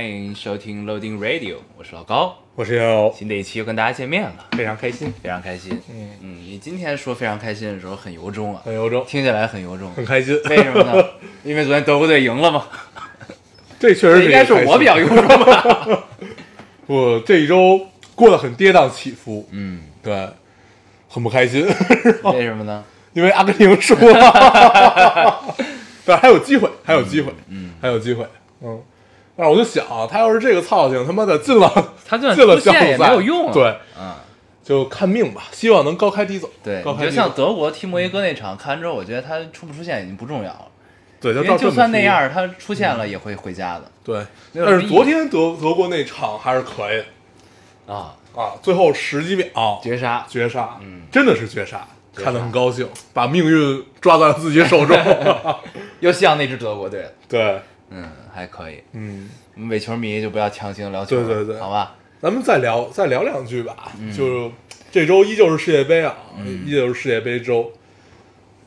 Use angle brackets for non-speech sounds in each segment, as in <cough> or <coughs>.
欢迎收听 Loading Radio，我是老高。我是瑶，新的一期又跟大家见面了，非常开心，非常开心。嗯嗯，你今天说非常开心的时候很由衷啊，很由衷，听起来很由衷。很开心。为什么呢？<laughs> 因为昨天德国队赢了嘛。这确实是应该是我比较由衷吧。<laughs> 我这一周过得很跌宕起伏，嗯，对，很不开心，<laughs> 为什么呢？因为阿根廷输了，但还有机会，还有机会，嗯，还有机会，嗯。但是我就想，他要是这个操性，他妈的进了，<laughs> 他就进了出线也小组赛没有用啊。对，嗯，就看命吧，希望能高开低走。对。高你就像开低走。德国踢摩耶哥那场，看完之后，我觉得他出不出现已经不重要了，对，因为就算那样，他出线了也会回家的。对，但是昨天德德国那场还是可以的啊，啊，最后十几秒绝杀。绝杀，嗯真的是绝杀，绝杀看得很高兴，把命运抓在了自己手中。<laughs> 又像那支德国队。对，嗯，还可以。嗯，我们伪球迷就不要强行聊球了，对对对好吧？咱们再聊再聊两句吧。嗯就这周依旧是世界杯啊，依旧是世界杯周，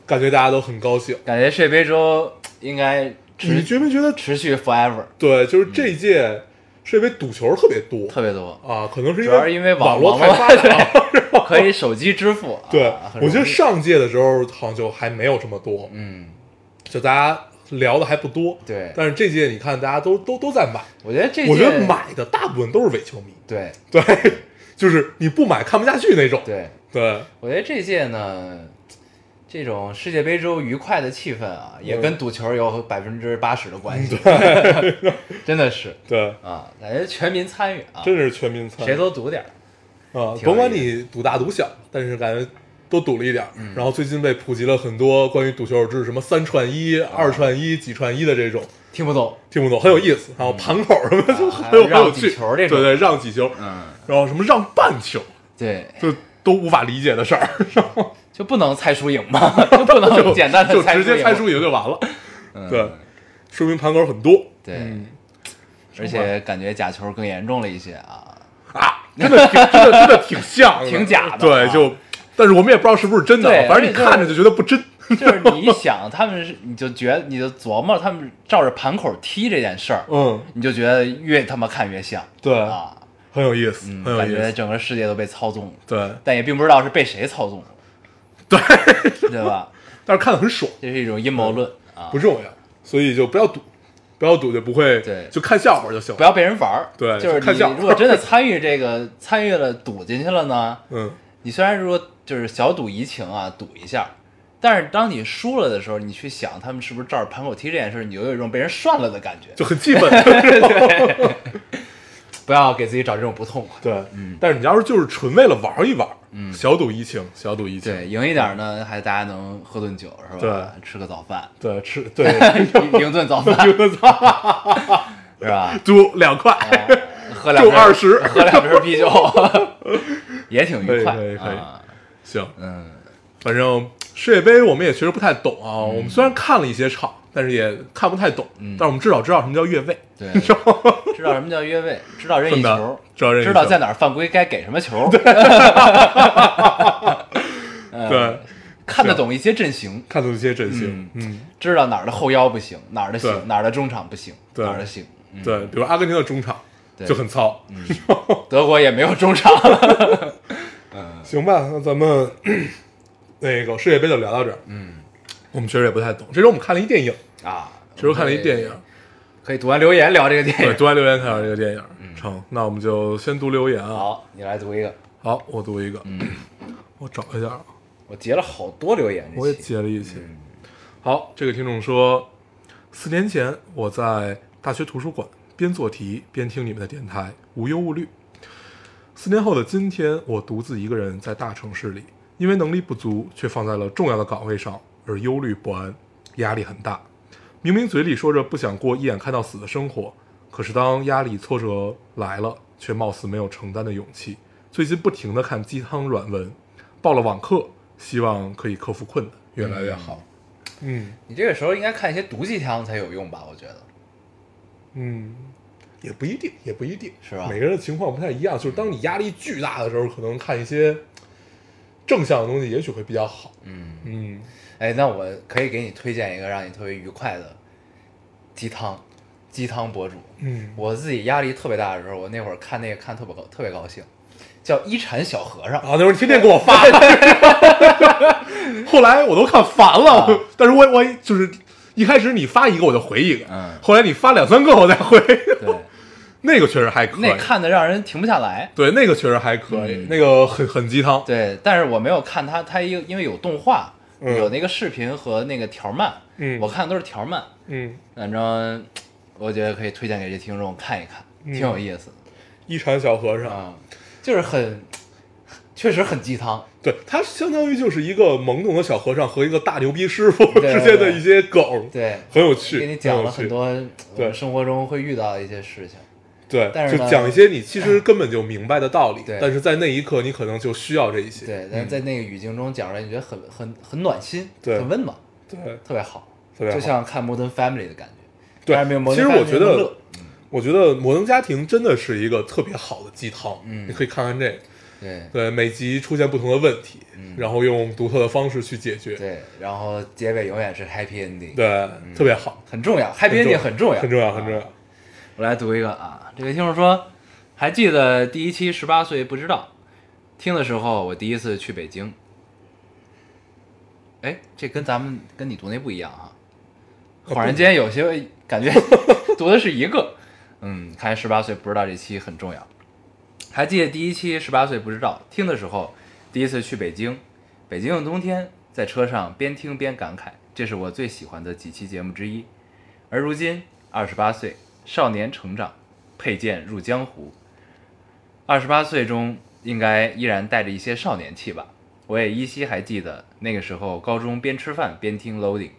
感觉大家都很高兴。感觉世界杯周应该你觉没觉得？持续 forever，对，就是这一届世界杯赌球特别多特别多，啊，可能是主要是因为网网络太发达。<laughs> 可以手机支付。对我觉得上届的时候好像就还没有这么多，嗯，就大家聊的还不多。对。但是这届你看，大家都都都在买，我觉得这我觉得买的大部分都是伪球迷，对。对，<laughs> 就是你不买看不下去那种。对，对。我觉得这届呢，这种世界杯之后愉快的气氛啊，也跟赌球有百分之八十的关系，对。<laughs> 真的是。对，啊，感觉全民参与啊，真是全民参与。谁都赌点儿。啊，甭管你赌大赌小，但是感觉都赌了一点儿。嗯。然后最近被普及了很多关于赌球的知识，什么三串一、啊二串一、几串一的这种，听不懂，听不懂，很有意思。然后盘口什么的就很有趣，球这种。对对，让几球，嗯，然后什么让半球，对，就都无法理解的事儿，<laughs> 就不能猜输赢吗？<laughs> 就不能 <laughs> 简单的就直接猜输赢就完了。嗯。对，说明盘口很多。对，嗯。而且感觉假球更严重了一些啊。啊，真的挺真的真的挺像，挺假的对，啊就，但是我们也不知道是不是真的反正你看着就觉得不真。就是你一想，他们是你就觉得你就琢磨他们照着盘口踢这件事儿，嗯，你就觉得越他妈看越像。对，啊，很有意思，嗯，感很有意思。觉整个世界都被操纵了，对。但也并不知道是被谁操纵了，对，对吧？<laughs> 但是看的很爽，这是一种阴谋论啊。不，重要，所以就不要赌，不要赌就不会，对。就看笑话就行。不要被人玩儿。对就是你如果真的参与这个，参与了赌进去了呢，嗯，你虽然说就是小赌怡情啊，赌一下，但是当你输了的时候，你去想他们是不是照着盘口踢这件事，你就有一种被人涮了的感觉。就很基本。<laughs> <laughs> 不要给自己找这种不痛快。对，嗯但是你要是就是纯为了玩一玩，嗯，小赌怡情，小赌怡情。对，赢一点呢，还大家能喝顿酒是吧？对，吃个早饭，对，吃 <laughs> 对，赢顿早饭是吧？赌两块，喝两瓶就20喝两瓶啤酒，也挺愉快。可以可以。啊。行，嗯，反正世界杯我们也确实不太懂啊。我们虽然看了一些场，但是也看不太懂。但是我们至少知道什么叫越位，对，<laughs> 知道什么叫越位，知道任意球，知道任意球。知道在哪儿犯规该给什么球，<laughs> 嗯。对，看得懂一些阵型，看懂一些阵型，嗯，知道哪儿的后腰不行，哪儿的行，哪儿的中场不行，对。哪儿的行。嗯。对，比如阿根廷的中场对就很糙，德国也没有中场，<laughs> 嗯行吧，那咱们 <coughs> 那个世界杯就聊到这儿。嗯，我们确实也不太懂。这周我们看了一电影，啊，这周看了一电影，可以读完留言聊这个电对，影。读完留言看了这个电影。嗯成，那我们就先读留言啊。好，你来读一个。好，我读一个，嗯 <coughs> 我找一下啊，我截了好多留言，我也截了一些。好，这个听众说，四年前我在大学图书馆边做题边听你们的电台，无忧无虑。四年后的今天，我独自一个人在大城市里，因为能力不足，却放在了重要的岗位上，而忧虑不安，压力很大。明明嘴里说着不想过一眼看到死的生活，可是当压力挫折来了，却貌似没有承担的勇气。最近不停的看鸡汤软文，报了网课，希望可以克服困难，越来越好。嗯你这个时候应该看一些毒鸡汤才有用吧？我觉得。嗯，也不一定，也不一定，是吧？每个人的情况不太一样，就是当你压力巨大的时候，可能看一些正向的东西，也许会比较好。嗯，嗯。哎，那我可以给你推荐一个让你特别愉快的鸡汤，鸡汤博主。嗯，我自己压力特别大的时候，我那会儿看那个看特别高特别高兴，叫一禅小和尚。啊，那会儿你天天给我发，<laughs> 后来我都看烦了，啊。但是我我就是一开始你发一个我就回一个，嗯后来你发两三个我再回，对，那个确实还可以，那看的让人停不下来。对那个确实还可以，嗯那个很很鸡汤，对，但是我没有看他，他因因为有动画，嗯有那个视频和那个条漫，嗯我看的都是条漫，嗯，反正我觉得可以推荐给这听众看一看，嗯挺有意思的。一禅小和尚，就是很，确实很鸡汤，对他相当于就是一个懵懂的小和尚和一个大牛逼师傅 <laughs> 之间的一些梗，对，很有趣，给你讲了很多对。生活中会遇到的一些事情，对，但是就讲一些你其实根本就明白的道理，对。但是在那一刻你可能就需要这一些，对，但是在那个语境中讲出来，你觉得很很很暖心，对。很温暖，对。特别好，特别好。就像看《Modern Family》的感觉，对。没有其实我觉得我觉得《摩登家庭》真的是一个特别好的鸡汤，嗯。你可以看看这个。对。对，每集出现不同的问题，然后用独特的方式去解决，嗯对，然后结尾永远是 Happy Ending，对，特别好，很重要，Happy Ending 很重要，很重要，啊。很重要。我来读一个啊，这位听众说，还记得第一期十八岁不知道，听的时候我第一次去北京。哎，这跟咱们跟你读那不一样啊，恍然间有些感觉 <laughs> 读的是一个。嗯，看来十八岁不知道这期很重要。还记得第一期十八岁不知道听的时候，第一次去北京，北京的冬天，在车上边听边感慨，这是我最喜欢的几期节目之一。而如今二十八岁，少年成长，佩剑入江湖。二十八岁中应该依然带着一些少年气吧。我也依稀还记得那个时候，高中边吃饭边听 Loading。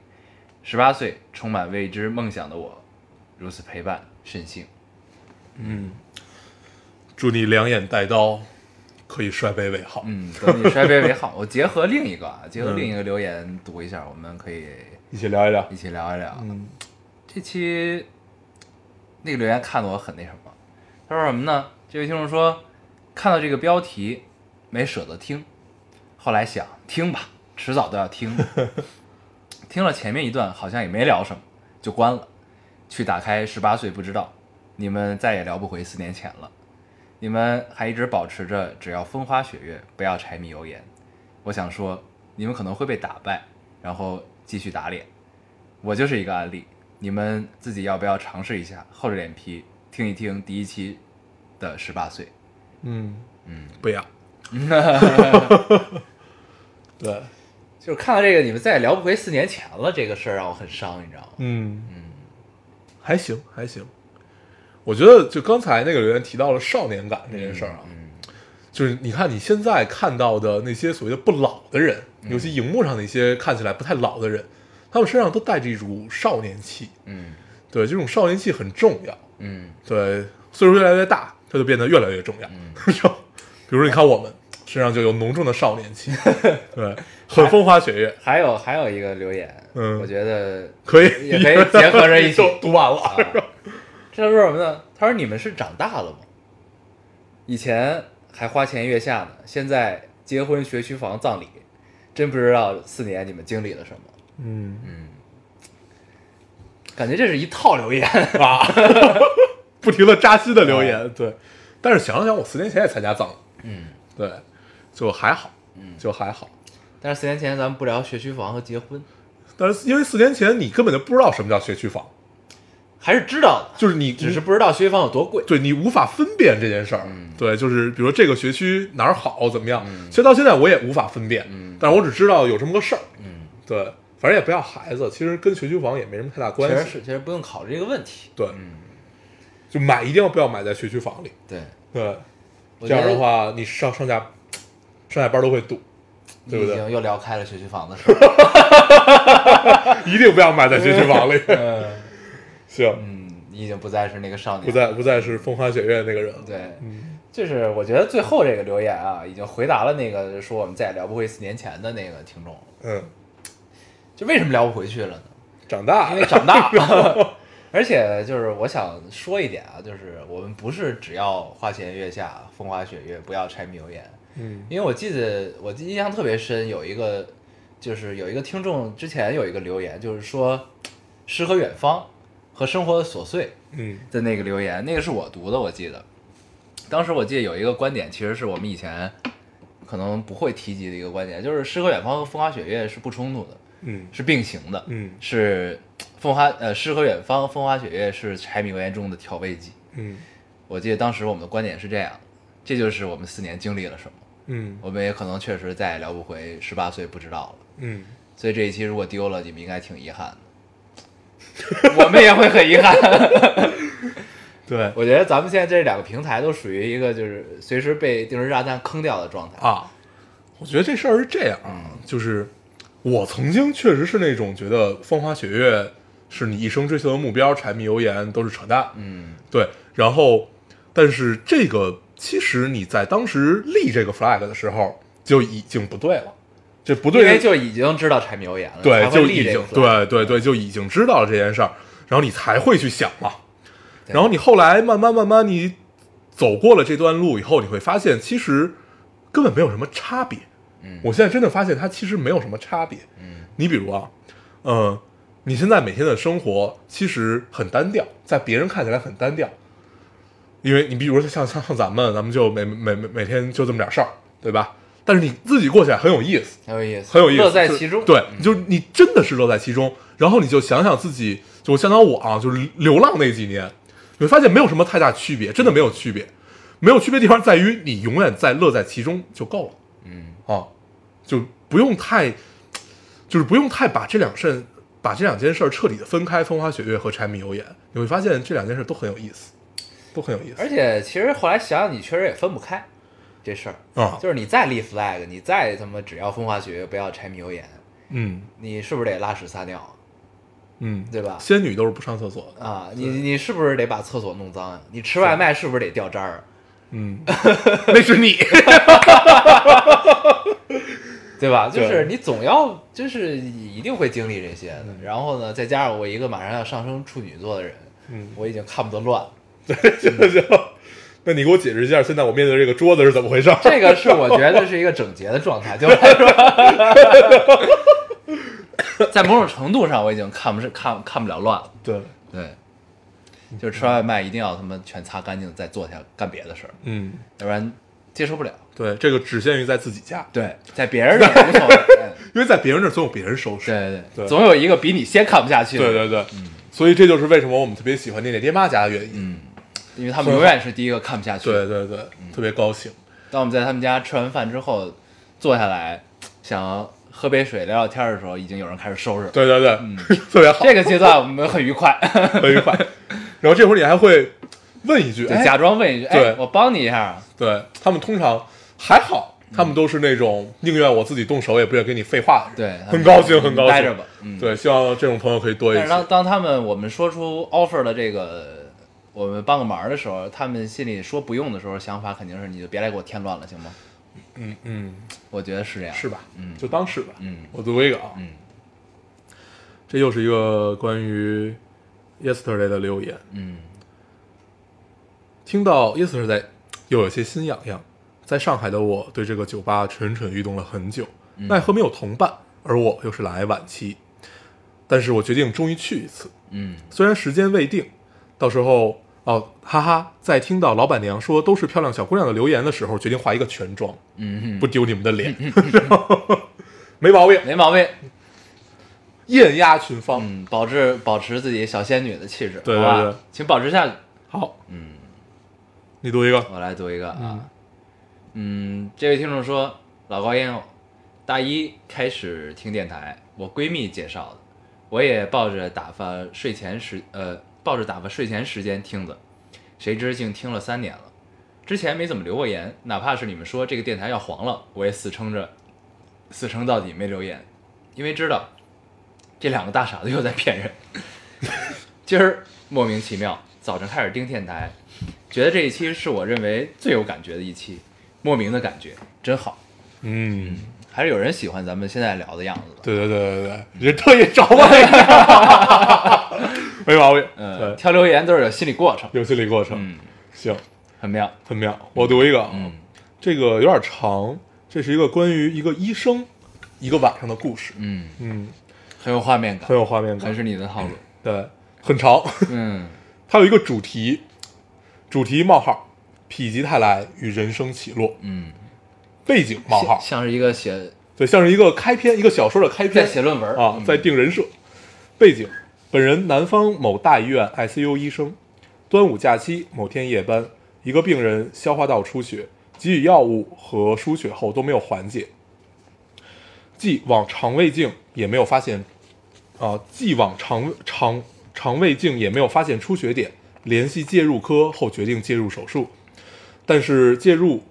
十八岁，充满未知梦想的我，如此陪伴，甚幸。祝你两眼带刀，可以摔杯为号。嗯，等你摔杯为好。<laughs> 我结合另一个啊，结合另一个留言读一下，我们可以一起聊一聊一。起聊一聊。嗯这期那个留言看得我很那什么，他说什么呢？这位听众说，看到这个标题没舍得听，后来想听吧，迟早都要听。<laughs> 听了前面一段好像也没聊什么，就关了。去打开十八岁不知道，你们再也聊不回四年前了。你们还一直保持着只要风花雪月，不要柴米油盐。我想说，你们可能会被打败，然后继续打脸。我就是一个案例，你们自己要不要尝试一下，厚着脸皮听一听第一期的十八岁？嗯嗯，不要。<laughs> 对，就是看到这个，你们再也聊不回四年前了，这个事儿让我很伤，你知道吗？嗯嗯，还行还行。我觉得就刚才那个留言提到了少年感这件事儿啊，嗯就是你看你现在看到的那些所谓的不老的人，嗯。尤其荧幕上那些看起来不太老的人，他们身上都带着一种少年气。嗯。对，这种少年气很重要。嗯。对，岁数越来越大，它就变得越来越重要。嗯。<laughs> 比如说，你看我们身上就有浓重的少年气，<laughs> 对，很风花雪月，还有还有一个留言，嗯。我觉得可以也可以结合着一起。<laughs> 读完了。他说什么呢？他说你们是长大了吗？以前还花前月下呢，现在结婚、学区房、葬礼，真不知道四年你们经历了什么。嗯嗯感觉这是一套留言，啊，<laughs> <laughs> 不停的扎心的留言，对。但是想想，我四年前也参加葬礼，嗯，对，就还好，就还好。但是四年前咱们不聊学区房和结婚，但是因为四年前你根本就不知道什么叫学区房，还是知道的，就是你只是不知道学区房有多贵。对你无法分辨这件事儿，嗯。对，就是比如说这个学区哪儿好怎么样，其实到现在我也无法分辨，嗯。但是我只知道有这么个事儿，嗯，对，反正也不要孩子，其实跟学区房也没什么太大关系，是，其实不用考虑这个问题。对，嗯，就买一定要不要买在学区房里，对，对，这样的话你上上下上下班都会堵，对不对？已经又聊开了学区房的事儿。<laughs> <laughs> 一定不要买在学区房里，嗯行，嗯，你已经不再是那个少年，不再不再是风花雪月那个人了，对，嗯。就是我觉得最后这个留言啊，已经回答了那个说我们再也聊不回四年前的那个听众。嗯，就为什么聊不回去了呢？长大。因为长大，<laughs> <laughs> 而且就是我想说一点啊，就是我们不是只要花前月下风花雪月，不要柴米油盐。嗯。因为我记得我印象特别深，有一个就是有一个听众之前有一个留言，就是说诗和远方和生活的琐碎嗯的那个留言，那个是我读的，我记得。当时我记得有一个观点，其实是我们以前可能不会提及的一个观点，就是诗和远方和风花雪月是不冲突的，嗯是并行的。嗯是风花呃诗和远方，风花雪月是柴米油盐中的调味剂。嗯我记得当时我们的观点是这样，这就是我们四年经历了什么。嗯我们也可能确实再也聊不回十八岁不知道了，嗯，所以这一期如果丢了，你们应该挺遗憾的。<laughs> 我们也会很遗憾。<laughs> 对我觉得咱们现在这两个平台都属于一个就是随时被定时炸弹坑掉的状态。啊，我觉得这事儿是这样啊，就是我曾经确实是那种觉得风花雪月是你一生追求的目标，柴米油盐都是扯淡。嗯对，然后但是这个其实你在当时立这个 flag 的时候就已经不对了，这不对因为就已经知道柴米油盐了，对就已经对对对就已经知道了这件事儿，然后你才会去想嘛。然后你后来慢慢慢慢你走过了这段路以后，你会发现其实根本没有什么差别。嗯我现在真的发现它其实没有什么差别。嗯你比如啊，嗯，你现在每天的生活其实很单调，在别人看起来很单调，因为你比如说像像像咱们，咱们就每每每每天就这么点事儿，对吧？但是你自己过起来很有意思，很有意思，很有意思，乐在其中。对，嗯就是你真的是乐在其中，然后你就想想自己，就相当于我啊，就是流浪那几年，你会发现没有什么太大区别，真的没有区别，没有区别的地方在于你永远在乐在其中就够了。嗯啊，就不用太，就是不用太把这两事把这两件事彻底的分开，风花雪月和柴米油盐，你会发现这两件事都很有意思，都很有意思。而且其实后来想想，你确实也分不开这事儿。啊，就是你再立 flag，你再他妈只要风花雪月，不要柴米油盐，嗯你是不是得拉屎撒尿，嗯，对吧？仙女都是不上厕所的，啊，你你是不是得把厕所弄脏呀？你吃外卖是不是得掉渣儿？嗯，<laughs> 那是你，<laughs> 对吧？就是你总要就是一定会经历这些的。然后呢，再加上我一个马上要上升处女座的人，嗯，我已经看不得乱了。<laughs> 行行，那你给我解释一下，现在我面对这个桌子是怎么回事？这个是我觉得是一个整洁的状态，对我来说，在某种程度上我已经看不是看看不了乱了。对，对，就是吃完外卖一定要他妈全擦干净再坐下干别的事儿，嗯，要不然接受不了。对，这个只限于在自己家，对，在别人那儿无所谓。<laughs> 嗯因为在别人那儿总有别人收拾。对对对总有一个比你先看不下去的。对对对，所以这就是为什么我们特别喜欢念念爹妈家的原因。嗯，因为他们永远是第一个看不下去。对，对对，特别高兴。当我们在他们家吃完饭之后，坐下来想喝杯水聊聊天的时候，已经有人开始收拾。对对对，<laughs> 特别好，这个阶段我们很愉快，<laughs> 很愉快。然后这会儿你还会问一句，哎，假装问一句：“对哎，我帮你一下。对他们通常还好，他们都是那种宁愿我自己动手，也不愿跟你废话”的人。对，很高兴，很高兴。待着吧。嗯，。对，希望这种朋友可以多一些。但是当当他们我们说出 offer 的这个，我们帮个忙的时候，他们心里说不用的时候，想法肯定是你就别来给我添乱了，行吗？嗯嗯，我觉得是这样。是吧？嗯就当是吧。嗯我读一个啊，嗯这又是一个关于 yesterday 的留言。嗯听到 yesterday 又有些心痒痒。在上海的我对这个酒吧蠢蠢欲动了很久，嗯奈何没有同伴，而我又是来晚期。但是我决定终于去一次，嗯虽然时间未定，到时候哦，哈哈，在听到老板娘说都是漂亮小姑娘的留言的时候，决定画一个全妆，嗯，不丢你们的脸，没毛病，没毛病。艳压群芳。嗯，保持保持自己小仙女的气质，对好吧对对请保持下去。好，嗯，你读一个，我来读一个啊，嗯，这位听众说，老高烟友，大一开始听电台，我闺蜜介绍的，我也抱着打发睡前时呃抱着打发睡前时间听的，谁知竟听了三年了。之前没怎么留过言，哪怕是你们说这个电台要黄了，我也死撑着，死撑到底没留言，因为知道这两个大傻子又在骗人。<laughs> 今儿莫名其妙早晨开始盯电台，觉得这一期是我认为最有感觉的一期，莫名的感觉，真好。嗯，还是有人喜欢咱们现在聊的样子的。对对对对对，人特意找我一个，没毛病。嗯，对，挑留言都是有心理过程，有心理过程，嗯，行，很妙。很妙。我读一个，啊。嗯，这个有点长，这是一个关于一个医生一个晚上的故事，嗯，嗯，很有画面感，很有画面感，还是你的套路。对，很长。嗯。<laughs> 它有一个主题，主题冒号，否极泰来与人生起落，嗯，背景冒号，像是一个写对，像是一个开篇，一个小说的开篇。在写论文。啊，在定人设。背景：本人南方某大医院 ICU 医生，端午假期某天夜班，一个病人消化道出血，给予药物和输血后都没有缓解，既往肠胃镜也没有发现，啊，既往肠肠肠胃镜也没有发现出血点，联系介入科后决定介入手术，但是介入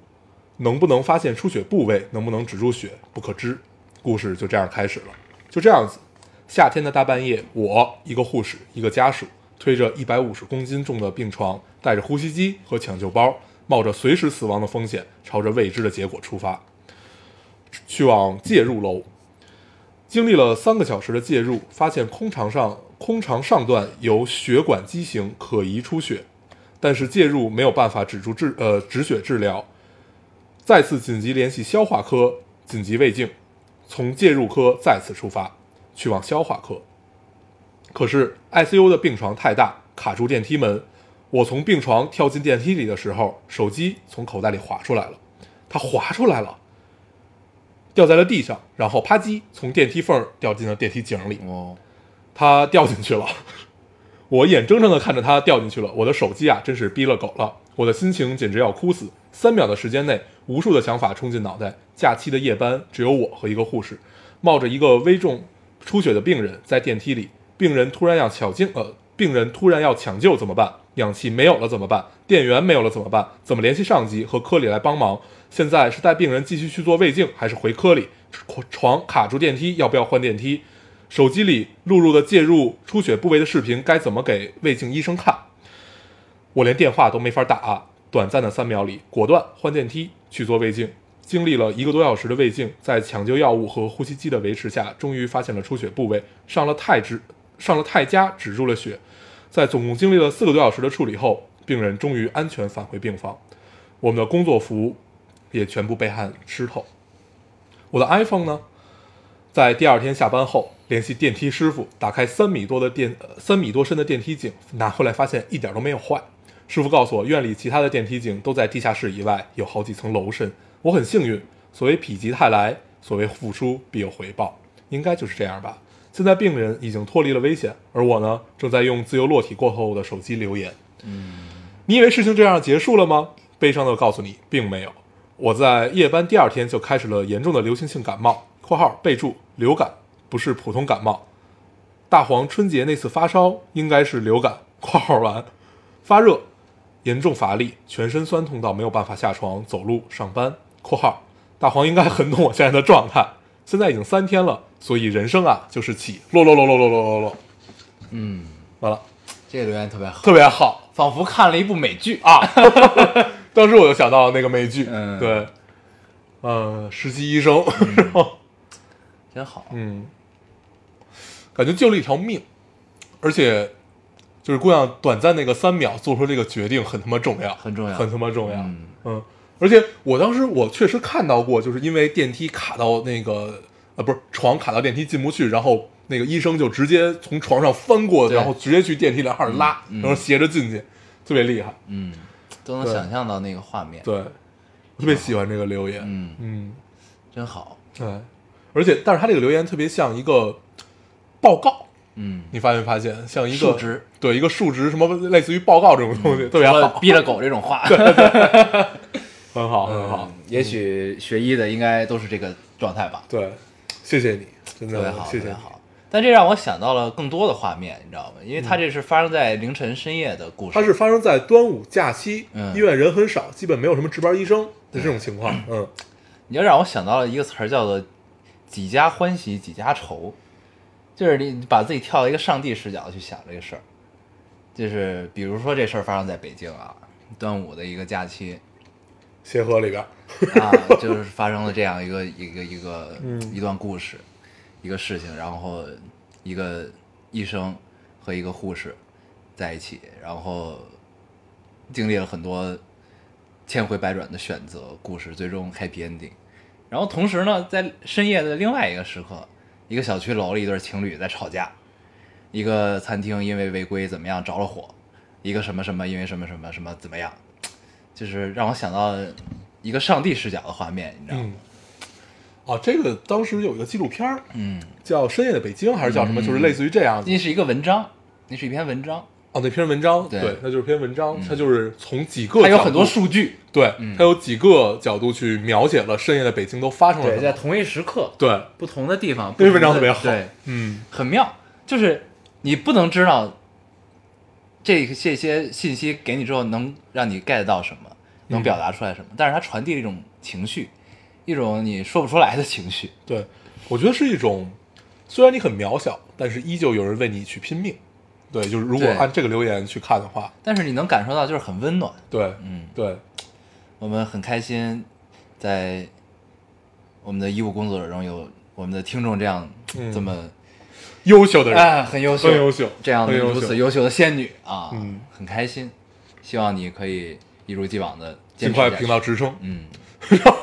能不能发现出血部位，能不能止住血，不可知。故事就这样开始了，就这样子。夏天的大半夜，我一个护士，一个家属，推着一百五十公斤重的病床，带着呼吸机和抢救包，冒着随时死亡的风险，朝着未知的结果出发，去往介入楼。经历了三个小时的介入，发现空肠上空肠上段有血管畸形，可疑出血，但是介入没有办法止住治呃止血治疗，再次紧急联系消化科紧急胃镜，从介入科再次出发，去往消化科。可是 ICU 的病床太大，卡住电梯门。我从病床跳进电梯里的时候，手机从口袋里滑出来了，它滑出来了，掉在了地上，然后啪叽从电梯缝儿掉进了电梯井里。哦，它掉进去了，<laughs> 我眼睁睁的看着它掉进去了。我的手机啊，真是逼了狗了，我的心情简直要哭死。三秒的时间内，无数的想法冲进脑袋。假期的夜班，只有我和一个护士，冒着一个危重出血的病人在电梯里。病人突然要抢救，呃，病人突然要抢救怎么办？氧气没有了怎么办？电源没有了怎么办？怎么联系上级和科里来帮忙？现在是带病人继续去做胃镜，还是回科里？床卡住电梯，要不要换电梯？手机里录入的介入出血部位的视频该怎么给胃镜医生看？我连电话都没法打。短暂的三秒里，果断换电梯去做胃镜。经历了一个多小时的胃镜，在抢救药物和呼吸机的维持下，终于发现了出血部位，上了泰止，上了泰加止住了血。在总共经历了四个多小时的处理后，病人终于安全返回病房。我们的工作服也全部被汗湿透。我的 iPhone 呢？在第二天下班后，联系电梯师傅，打开三米多的电三米多深的电梯井，拿回来发现一点都没有坏。师傅告诉我，院里其他的电梯井都在地下室以外，有好几层楼深。我很幸运，所谓否极泰来，所谓付出必有回报，应该就是这样吧。现在病人已经脱离了危险，而我呢，正在用自由落体过后的手机留言。嗯你以为事情这样结束了吗？悲伤的告诉你，并没有。我在夜班第二天就开始了严重的流行性感冒（括号备注流感，不是普通感冒）。大黄春节那次发烧应该是流感（括号完），发热，严重乏力，全身酸痛到没有办法下床、走路、上班（括号大黄应该很懂我现在的状态）。现在已经三天了，所以人生啊就是起落落落落落落落落，嗯，完了，这个留言特别好，特别好。仿佛看了一部美剧。啊，<laughs> 当时我就想到那个美剧，嗯对，呃，实习医生，然后真好。嗯，感觉救了一条命，而且就是姑娘短暂那个三秒做出这个决定很他妈重要，很重要很他妈重要，嗯嗯，而且我当时我确实看到过，就是因为电梯卡到那个呃不是床卡到电梯进不去，然后那个医生就直接从床上翻过，对。然后直接去电梯两号拉，嗯嗯。然后斜着进去，特别厉害，嗯，都能想象到那个画面。对，我特别喜欢这个留言，嗯，嗯，真好。对，而且但是他这个留言特别像一个报告，嗯，你发没发现？像一个数值，对，一个数值，什么类似于报告这种东西，特别好，逼了狗这种话，<laughs> 很好，很好嗯。也许学医的应该都是这个状态吧，对，谢谢你，真的特别好，谢谢。特别好。但这让我想到了更多的画面，你知道吗？因为它这是发生在凌晨深夜的故事。它是发生在端午假期，嗯医院人很少，基本没有什么值班医生的这种情况。嗯，你要让我想到了一个词儿，叫做“几家欢喜几家愁”，就是你把自己跳到一个上帝视角去想这个事儿。就是比如说这事儿发生在北京啊，端午的一个假期协和里边，啊，就是发生了这样一个一个一个嗯一段故事，一个事情，然后一个医生和一个护士在一起，然后经历了很多千回百转的选择，故事最终 happy ending。然后同时呢，在深夜的另外一个时刻，一个小区楼里一对情侣在吵架，一个餐厅因为违规怎么样着了火，一个什么什么因为什么什么什么怎么样，就是让我想到一个上帝视角的画面，你知道吗？嗯，哦，这个当时有一个纪录片儿嗯，叫《深夜的北京》，还是叫什么？就是类似于这样的。那是一个文章，那是一篇文章，哦，那篇文章，对。对，那就是篇文章，它就是从几个角它有很多数据，对，嗯。它有几个角度去描写了深夜的北京都发生了，什么。在同一时刻，对，不同的地方，那篇文章特别好。对，嗯，很妙，就是你不能知道这这些信息给你之后能让你 get 到什么，能表达出来什么，但是它传递了一种情绪，一种你说不出来的情绪。对，我觉得是一种，虽然你很渺小，但是依旧有人为你去拼命。对，就是如果按这个留言去看的话，但是你能感受到就是很温暖，对，嗯，对，我们很开心，在我们的医务工作者中有我们的听众这样、嗯。这么优秀的人，哎很优秀，很优秀这样的如此优秀的仙女啊，嗯。很开心，希望你可以一如既往的尽快评到职称，嗯，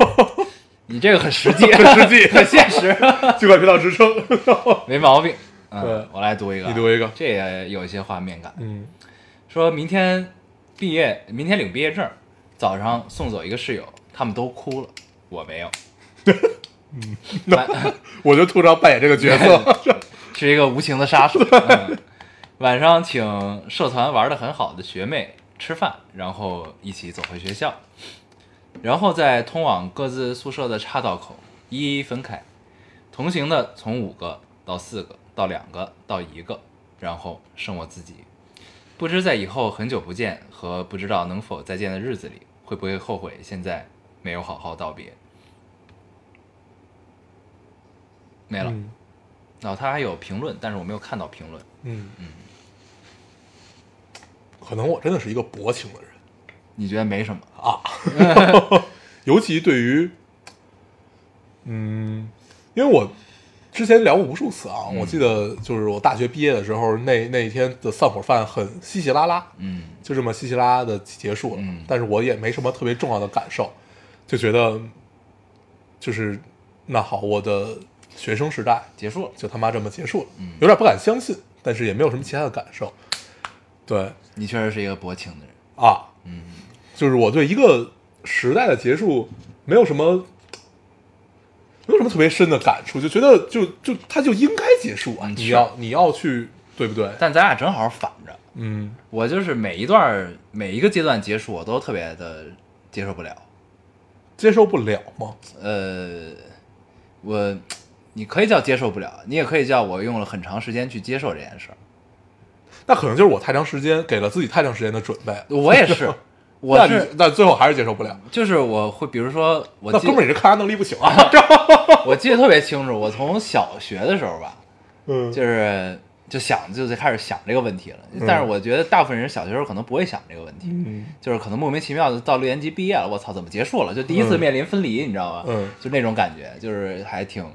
<laughs> 你这个很实际，<laughs> 很实际。<laughs> 很现实，尽快评到职称。没毛病。嗯对，我来读一个，你读一个。这也有一些画面感。嗯。说明天毕业，明天领毕业证，早上送走一个室友，他们都哭了，我没有。嗯，那我就吐槽扮演这个角色。是一个无情的杀手。嗯、晚上请社团玩的很好的学妹吃饭，然后一起走回学校，然后在通往各自宿舍的岔道口一一分开，同行的从五个到四个到两个到一个，然后剩我自己。不知在以后很久不见和不知道能否再见的日子里，会不会后悔现在没有好好道别？没了。嗯然后他还有评论，但是我没有看到评论。嗯嗯，可能我真的是一个薄情的人你觉得没什么？啊，<laughs> 尤其对于，嗯，因为我之前聊过无数次啊，嗯我记得就是我大学毕业的时候，那那一天的散伙饭很稀稀拉拉，嗯就这么稀稀拉拉的结束了，嗯但是我也没什么特别重要的感受，就觉得就是那好，我的学生时代结束了。就他妈这么结束了，嗯有点不敢相信，但是也没有什么其他的感受。对你确实是一个薄情的人。啊，嗯，就是我对一个时代的结束没有什么，没有什么特别深的感触，就觉得就就它就应该结束啊！你要你要去，对不对？但咱俩正好反着，嗯，我就是每一段每一个阶段结束，我都特别的接受不了。接受不了吗？呃，我你可以叫接受不了，你也可以叫我用了很长时间去接受这件事儿。那可能就是我太长时间给了自己太长时间的准备，我也是，<laughs> 我那你是那最后还是接受不了。就是我会，比如说我记那哥们儿，你 <laughs> 这抗压能力不行啊！我记得特别清楚，我从小学的时候吧，嗯，就是就想就就开始想这个问题了。但是我觉得大部分人小学时候可能不会想这个问题，嗯就是可能莫名其妙的到六年级毕业了，我操，怎么结束了？就第一次嗯面临分离，你知道吧？嗯就那种感觉，就是还挺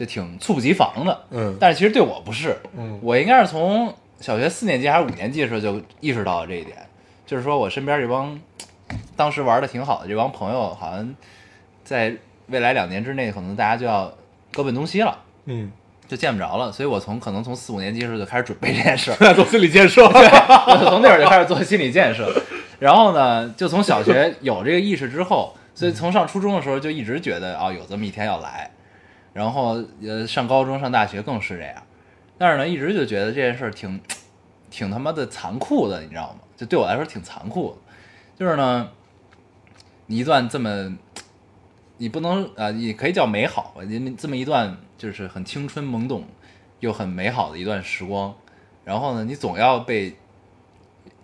就挺猝不及防的。嗯但是其实对我不是，嗯我应该是从小学四年级还是五年级的时候就意识到了这一点，就是说我身边这帮当时玩的挺好的这帮朋友，好像在未来两年之内，可能大家就要各奔东西了。嗯，就见不着了，所以我从可能从四五年级的时候就开始准备这件事儿，<laughs> 做心理建设对。我从那会儿就开始做心理建设，然后呢，就从小学有这个意识之后，所以从上初中的时候就一直觉得啊、有这么一天要来，然后呃上高中上大学更是这样，但是呢一直就觉得这件事挺 <tsk> 挺他妈的残酷的，你知道吗？就对我来说挺残酷的，就是呢，你一段这么。你不能啊、也可以叫美好吧，你这么一段就是很青春懵懂又很美好的一段时光，然后呢，你总要被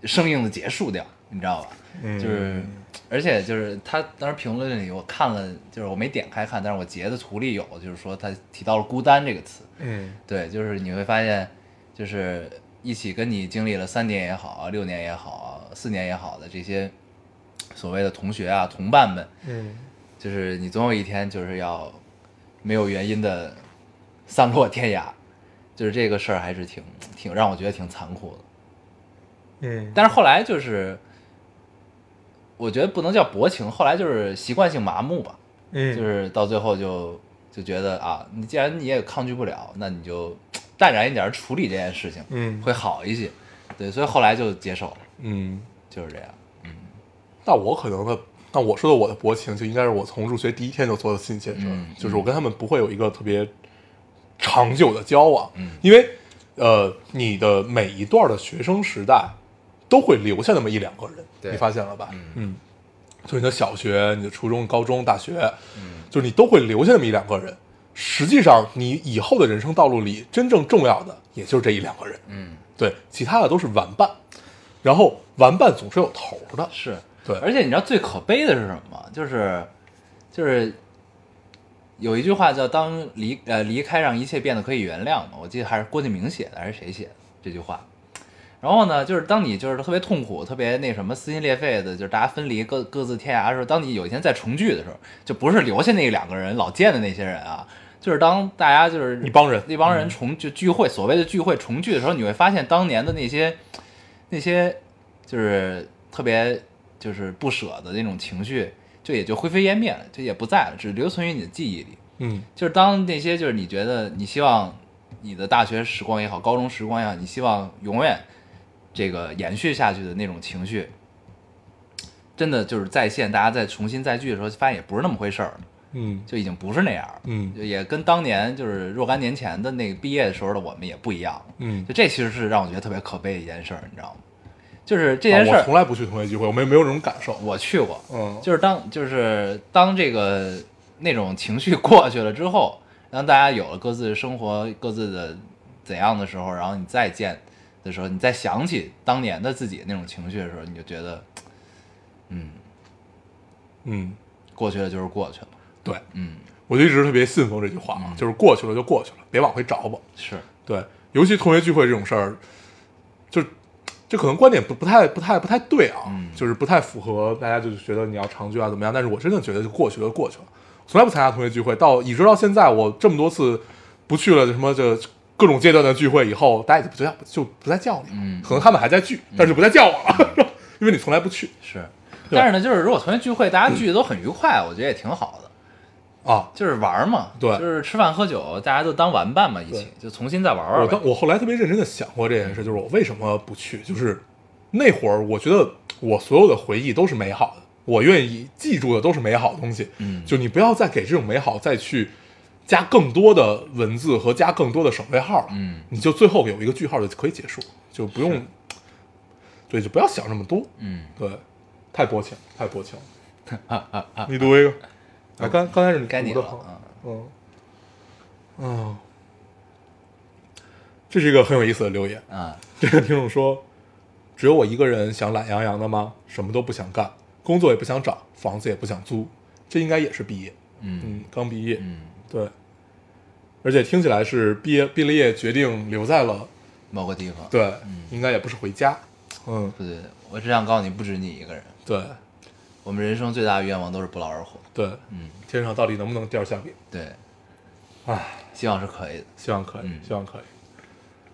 生硬的结束掉，你知道吧？嗯。就是，而且就是他当时评论里我看了，就是我没点开看，但是我截的图里有，就是说他提到了孤单这个词，嗯。对，就是你会发现，就是一起跟你经历了三年也好，六年也好，四年也好的这些所谓的同学啊、同伴们，嗯。就是你总有一天就是要没有原因的散落天涯，就是这个事儿还是挺挺让我觉得挺残酷的。嗯，但是后来就是，我觉得不能叫薄情，后来就是习惯性麻木吧，嗯。就是到最后就就觉得啊，你既然你也抗拒不了，那你就 <tsk> 淡然一点处理这件事情，嗯。会好一些。对，所以后来就接受了，嗯，就是这样。嗯。那我可能的，那我说的我的薄情，就应该是我从入学第一天就做的事儿，嗯就是我跟他们不会有一个特别长久的交往，嗯。因为呃，你的每一段的学生时代都会留下那么一两个人，你发现了吧？嗯就是你的小学、你的初中、高中、大学，嗯就是你都会留下那么一两个人。实际上，你以后的人生道路里，真正重要的也就是这一两个人，嗯，对，其他的都是玩伴。然后玩伴总是有头的，是对而且你知道最可悲的是什么吗？就是就是有一句话叫“当离呃离开让一切变得可以原谅”嘛，我记得还是郭敬明写的还是谁写的这句话。然后呢，就是当你就是特别痛苦、特别那什么撕心裂肺的，就是大家分离各各自天涯的时候，当你有一天再重聚的时候，就不是留下那两个人老见的那些人啊，就是当大家就是一帮人一帮人重就聚会，所谓的聚会重聚的时候，你会发现当年的那些那些就是特别就是不舍的那种情绪，就也就灰飞烟灭了，就也不在了，只留存于你的记忆里。嗯就是当那些就是你觉得你希望你的大学时光也好，高中时光也好，你希望永远这个延续下去的那种情绪，真的就是再现，大家再重新再聚的时候，发现也不是那么回事儿，嗯就已经不是那样了。嗯就也跟当年就是若干年前的那个毕业的时候的我们也不一样。嗯就这其实是让我觉得特别可悲的一件事儿，你知道吗？就是这件事儿、啊我从来不去同学聚会，我没没有这种感受。我去过，嗯，就是当就是当这个那种情绪过去了之后，当大家有了各自的生活、各自的怎样的时候，然后你再见的时候，你再想起当年的自己那种情绪的时候，你就觉得，嗯，嗯，过去了就是过去了，对，嗯，我就一直特别信奉这句话嘛，就是过去了就过去了，别往回找吧。是，对，尤其同学聚会这种事儿，就这可能观点不不太不太不太对啊，嗯就是不太符合大家就觉得你要长聚啊怎么样，但是我真的觉得就过去了就过去了，从来不参加同学聚会，到一直到现在我这么多次不去了什么这各种阶段的聚会以后，大家也就不叫就不再叫你了，嗯可能他们还在聚，但是不再叫我了，<laughs> 因为你从来不去是。但是呢，就是如果同学聚会，大家聚的都很愉快，我觉得也挺好的，啊。就是玩嘛，对就是吃饭喝酒，大家都当玩伴嘛，一起就重新再玩玩我当。我后来特别认真的想过这件事，就是我为什么不去？就是那会儿，我觉得我所有的回忆都是美好的，我愿意记住的都是美好的东西。嗯就你不要再给这种美好再去加更多的文字和加更多的省略号了。嗯你就最后有一个句号就可以结束，就不用，对，就不要想那么多。嗯，对，太薄情，太薄情了。<laughs> 你读一个，啊，刚刚开始你该你了。嗯，哦，这是一个很有意思的留言。啊，<laughs> 这个听众说：“只有我一个人想懒洋洋的吗？什么都不想干，工作也不想找，房子也不想租，这应该也是毕业。嗯嗯，刚毕业，嗯，对，而且听起来是毕业毕了业，决定留在了，某个地方。对，应该也不是回家。嗯，不对，我只想告诉你，不止你一个人。对我们人生最大的愿望都是不劳而获。对，嗯，天上到底能不能掉馅饼？对，唉，希望是可以的。希望可以，嗯希望可以。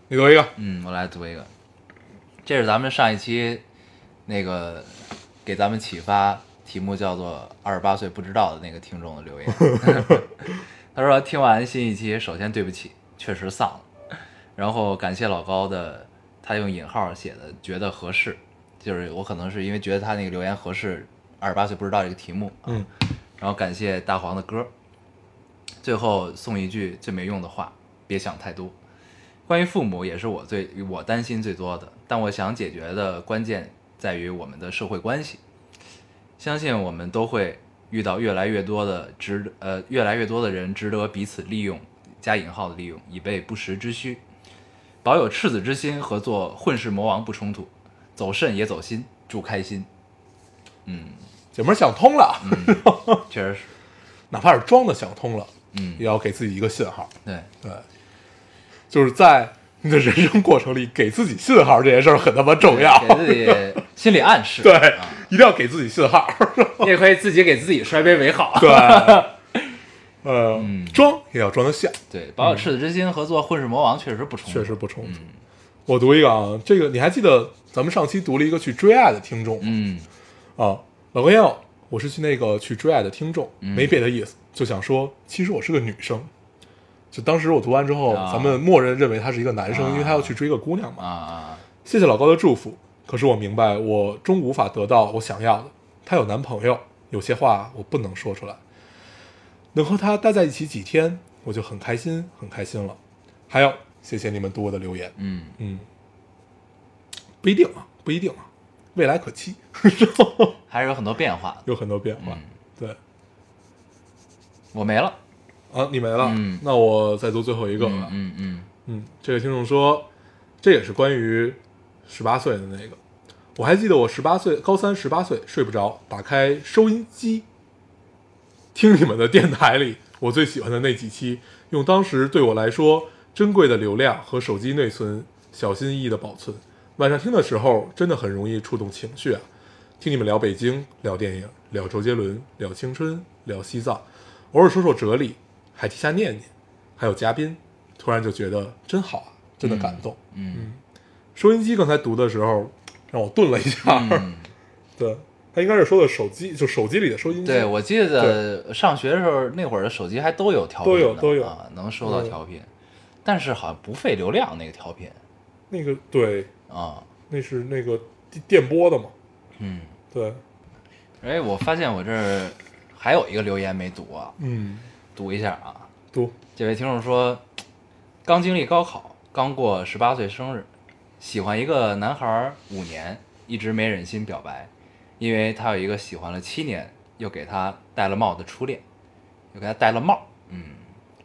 你读一个，嗯，我来读一个，这是咱们上一期那个给咱们启发题目叫做“二十八岁不知道”的那个听众的留言。<laughs> 他说听完新一期，首先对不起，确实丧了。然后感谢老高的，他用引号写的，觉得合适，就是我可能是因为觉得他那个留言合适，二十八岁不知道这个题目。嗯，然后感谢大黄的歌，最后送一句最没用的话：别想太多。关于父母，也是我最我担心最多的，但我想解决的关键在于我们的社会关系。相信我们都会遇到越来越多的值呃越来越多的人值得彼此利用加引号的利用，以备不时之需。保有赤子之心和做混世魔王不冲突，走肾也走心，祝开心。嗯，姐们儿想通了，确实是，<laughs> 哪怕是装的想通了，嗯也，要给自己一个信号。对，对，就是在你的人生过程里给自己信号这件事儿很他妈重要，给自己心理暗示。对啊，一定要给自己信号。你也可以自己给自己摔杯为好。对，<laughs> 呃，嗯装也要装得像，对，保有赤子之心和做混世魔王确实不冲突。确实不冲突。我读一个啊，这个你还记得咱们上期读了一个去追爱的听众吗？嗯啊，老朋友，我是去那个去追爱的听众，嗯没别的意思，就想说，其实我是个女生。就当时我读完之后，啊咱们默认认为他是一个男生，啊因为他要去追一个姑娘嘛。啊啊，谢谢老高的祝福，可是我明白，我终无法得到我想要的。她有男朋友，有些话我不能说出来。能和他待在一起几天，我就很开心，很开心了。还有，谢谢你们读我的留言。嗯，嗯，不一定啊，不一定啊，未来可期，<laughs> 还是有很多变化的。有很多变化。嗯对我没了。啊，你没了，嗯那我再读最后一个吧。嗯嗯嗯，这位听众说，这也是关于十八岁的那个。我还记得我十八岁，高三十八岁，睡不着，打开收音机，听你们的电台里我最喜欢的那几期，用当时对我来说珍贵的流量和手机内存小心翼翼的保存。晚上听的时候，真的很容易触动情绪啊。听你们聊北京，聊电影，聊周杰伦，聊青春，聊西藏，偶尔说说哲理，还替下念念，还有嘉宾，突然就觉得真好啊，真的感动。嗯收音机刚才读的时候，让我顿了一下。嗯，<laughs> 对，他应该是说的手机，就手机里的收音机。对，我记得上学的时候，那会儿的手机还都有调频都，有都有啊，能收到嗯调频，但是好像不费流量那个调频那个对，啊。那是那个电电波的嘛。嗯，对，哎，我发现我这儿还有一个留言没读啊，嗯，读一下啊。读，这位听众说，刚经历高考，刚过十八岁生日，喜欢一个男孩儿五年，一直没忍心表白，因为他有一个喜欢了七年又给他戴了帽的初恋，又给他戴了帽。嗯，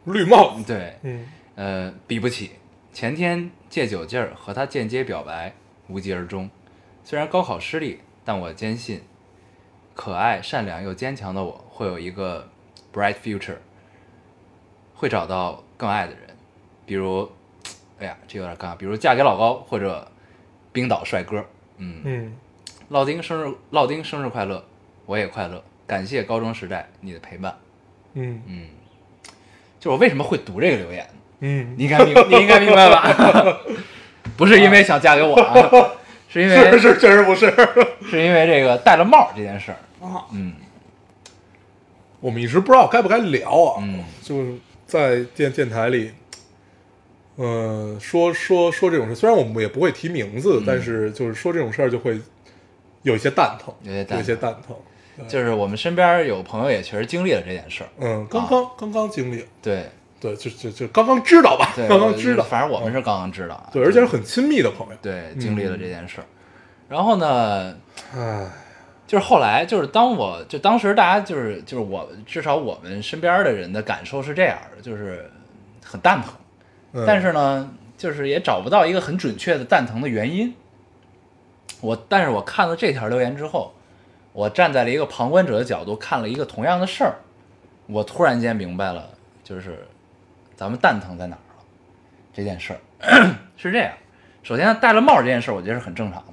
绿帽。对，嗯呃，比不起。前天借酒劲儿和他间接表白，无疾而终。虽然高考失利，但我坚信，可爱、善良又坚强的我会有一个 bright future，会找到更爱的人，比如，哎呀，这有点尴尬，比如嫁给老高或者冰岛帅哥。嗯，嗯，老丁生日，老丁生日快乐，我也快乐，感谢高中时代你的陪伴。嗯嗯，就我为什么会读这个留言？嗯，你应该明，你应该明白吧？<laughs> <laughs> 不是因为想嫁给我啊，是因为 <laughs> 是是，确实不是。是因为这个戴了帽这件事儿。啊，嗯我们一直不知道该不该聊啊，嗯就是在电电台里，嗯、说说说这种事，虽然我们也不会提名字，嗯但是就是说这种事儿就会有一些蛋疼，有些蛋疼有一些蛋疼。就是我们身边有朋友也确实经历了这件事儿。嗯，刚刚、刚刚经历，对对，就就就刚刚知道吧，刚刚知道，反正我们是刚刚知道啊。对，而且是很亲密的朋友。对经历了这件事儿。然后呢，唉，就是后来，就是当我就当时大家就是就是我至少我们身边的人的感受是这样的，就是很蛋疼，嗯但是呢，就是也找不到一个很准确的蛋疼的原因。我但是我看了这条留言之后，我站在了一个旁观者的角度看了一个同样的事儿，我突然间明白了，就是咱们蛋疼在哪儿了。这件事儿 <clears throat> 是这样，首先戴了帽这件事儿，我觉得是很正常的，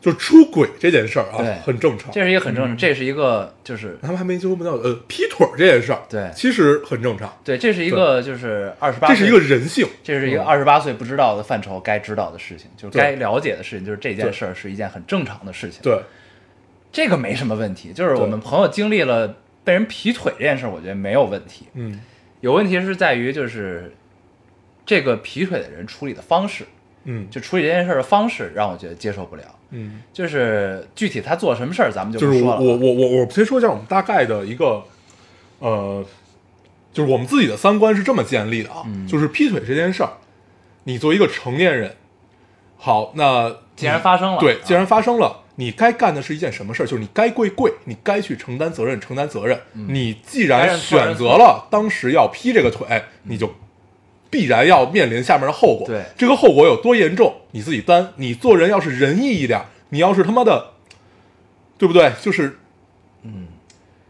就出轨这件事儿对啊，很正常。这是一个很正常，这是一个就是他们还没结婚不叫呃劈腿儿这件事儿，对其实很正常，对，这是一个就是二十八，这是一个人性。这是一个嗯二十八岁不知道的范畴该知道的事情，就是该了解的事情，就是这件事儿是一件很正常的事情。，对，这个没什么问题。就是我们朋友经历了被人劈腿这件事儿，我觉得没有问题。嗯有问题是在于就是这个劈腿的人处理的方式，嗯就处理这件事的方式让我觉得接受不了。嗯，就是具体他做什么事儿，咱们就就是我不说了。我我我我先说一下我们大概的一个呃，就是我们自己的三观是这么建立的啊，嗯就是劈腿这件事儿，你作为一个成年人，好，那既然发生了，对，啊既然发生了，你该干的是一件什么事儿？就是你该跪跪，你该去承担责任，承担责任。你既然选择了当时要劈这个腿，你就必然要面临下面的后果。对。这个后果有多严重，你自己担。你做人要是仁义一点，你要是他妈的，对不对？就是嗯。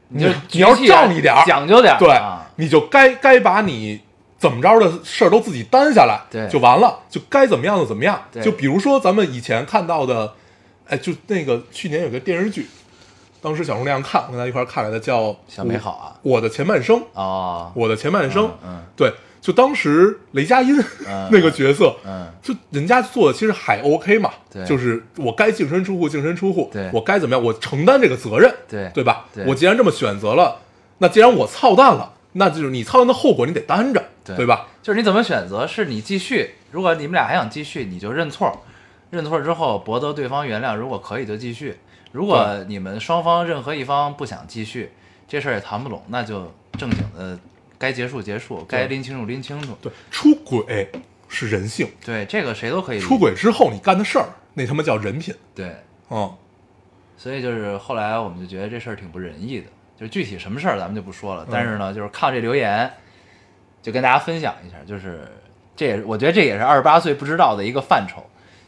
你就你要举起来仗义点儿。讲究点儿，对啊，你就该该把你怎么着的事儿都自己担下来，对。就完了，就该怎么样就怎么样。对。就比如说咱们以前看到的，哎，就那个去年有个电视剧，当时小红那样看，我跟他一块儿看来的，叫《小美好啊。我的前半生》，啊，我的前半生，嗯嗯。对，就当时雷佳音、嗯 <laughs> 那个角色，嗯就人家做的其实还 OK 嘛，对就是我该净身出户，净身出户，对我该怎么样，我承担这个责任，对对吧？对我既然这么选择了，那既然我操蛋了，那就是你操蛋的后果你得担着，对对吧？就是你怎么选择，是你继续。如果你们俩还想继续，你就认错，认错之后博得对方原谅，如果可以就继续。如果你们双方任何一方不想继续，这事儿也谈不拢，那就正经的该结束结束，该拎清楚拎清楚。对，出轨是人性，对，这个谁都可以。出轨之后你干的事儿，那他妈叫人品，对，嗯，所以就是后来我们就觉得这事儿挺不仁义的，就具体什么事儿咱们就不说了，但是呢，就是看这留言，就跟大家分享一下，就是这也我觉得这也是二十八岁不知道的一个范畴，